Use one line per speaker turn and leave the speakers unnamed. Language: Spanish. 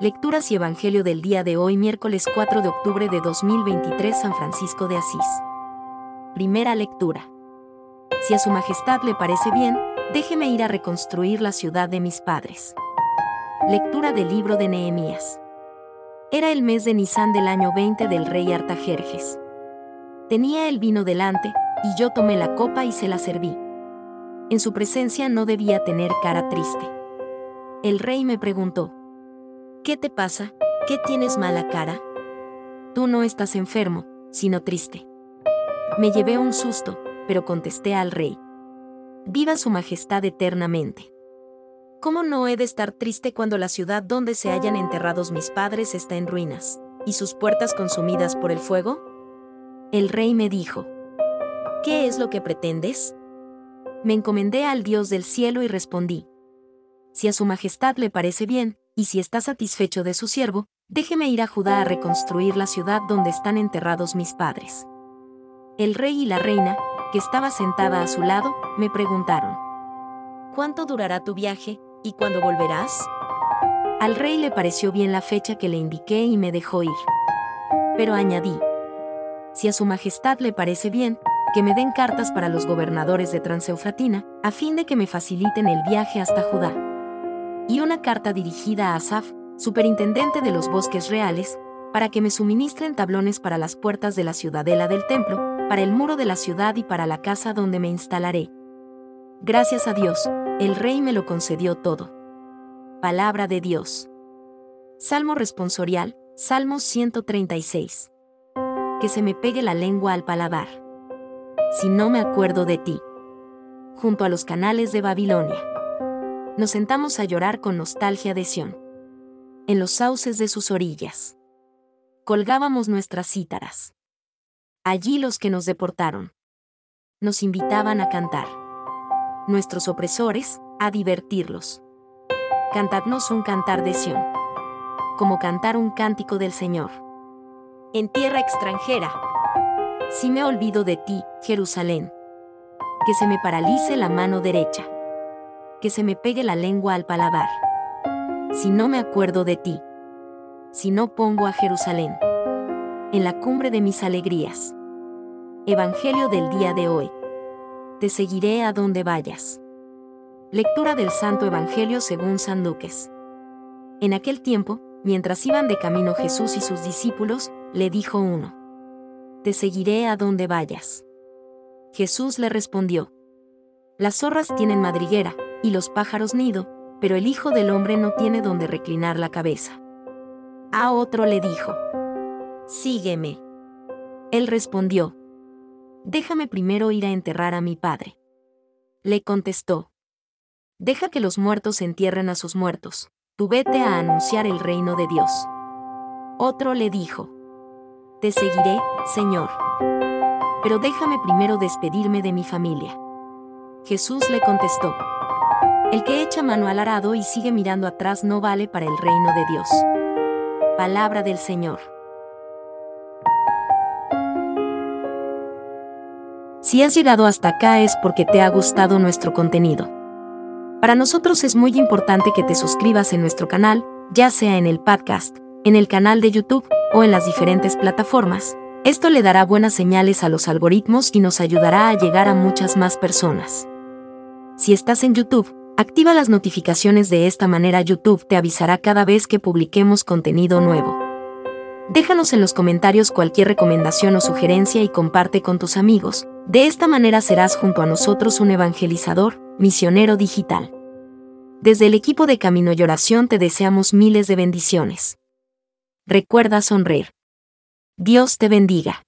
Lecturas y Evangelio del día de hoy, miércoles 4 de octubre de 2023, San Francisco de Asís. Primera lectura. Si a Su Majestad le parece bien, déjeme ir a reconstruir la ciudad de mis padres. Lectura del libro de Nehemías. Era el mes de Nisan del año 20 del rey Artajerjes. Tenía el vino delante, y yo tomé la copa y se la serví. En su presencia no debía tener cara triste. El rey me preguntó, ¿Qué te pasa? ¿Qué tienes mala cara? Tú no estás enfermo, sino triste. Me llevé un susto, pero contesté al rey. Viva su majestad eternamente. ¿Cómo no he de estar triste cuando la ciudad donde se hayan enterrados mis padres está en ruinas, y sus puertas consumidas por el fuego? El rey me dijo, ¿Qué es lo que pretendes? Me encomendé al Dios del cielo y respondí, Si a su majestad le parece bien, y si está satisfecho de su siervo, déjeme ir a Judá a reconstruir la ciudad donde están enterrados mis padres. El rey y la reina, que estaba sentada a su lado, me preguntaron, ¿Cuánto durará tu viaje? ¿Y cuándo volverás? Al rey le pareció bien la fecha que le indiqué y me dejó ir. Pero añadí, si a su majestad le parece bien, que me den cartas para los gobernadores de Transeufratina, a fin de que me faciliten el viaje hasta Judá. Y una carta dirigida a Asaf, superintendente de los bosques reales, para que me suministren tablones para las puertas de la ciudadela del templo, para el muro de la ciudad y para la casa donde me instalaré. Gracias a Dios, el rey me lo concedió todo. Palabra de Dios. Salmo responsorial, Salmo 136. Que se me pegue la lengua al paladar. Si no me acuerdo de ti. Junto a los canales de Babilonia. Nos sentamos a llorar con nostalgia de Sión. En los sauces de sus orillas. Colgábamos nuestras cítaras. Allí los que nos deportaron. Nos invitaban a cantar nuestros opresores, a divertirlos. Cantadnos un cantar de Sión. Como cantar un cántico del Señor. En tierra extranjera. Si me olvido de ti, Jerusalén. Que se me paralice la mano derecha. Que se me pegue la lengua al paladar. Si no me acuerdo de ti. Si no pongo a Jerusalén. En la cumbre de mis alegrías. Evangelio del día de hoy te seguiré a donde vayas. Lectura del Santo Evangelio según San Lucas. En aquel tiempo, mientras iban de camino Jesús y sus discípulos, le dijo uno, Te seguiré a donde vayas. Jesús le respondió, Las zorras tienen madriguera, y los pájaros nido, pero el Hijo del Hombre no tiene donde reclinar la cabeza. A otro le dijo, Sígueme. Él respondió, déjame primero ir a enterrar a mi padre. Le contestó, deja que los muertos entierren a sus muertos, tú vete a anunciar el reino de Dios. Otro le dijo, te seguiré, Señor. Pero déjame primero despedirme de mi familia. Jesús le contestó, el que echa mano al arado y sigue mirando atrás no vale para el reino de Dios. Palabra del Señor. Si has llegado hasta acá es porque te ha gustado nuestro contenido. Para nosotros es muy importante que te suscribas en nuestro canal, ya sea en el podcast, en el canal de YouTube o en las diferentes plataformas. Esto le dará buenas señales a los algoritmos y nos ayudará a llegar a muchas más personas. Si estás en YouTube, activa las notificaciones de esta manera YouTube te avisará cada vez que publiquemos contenido nuevo. Déjanos en los comentarios cualquier recomendación o sugerencia y comparte con tus amigos. De esta manera serás junto a nosotros un evangelizador, misionero digital. Desde el equipo de Camino y Oración te deseamos miles de bendiciones. Recuerda sonreír. Dios te bendiga.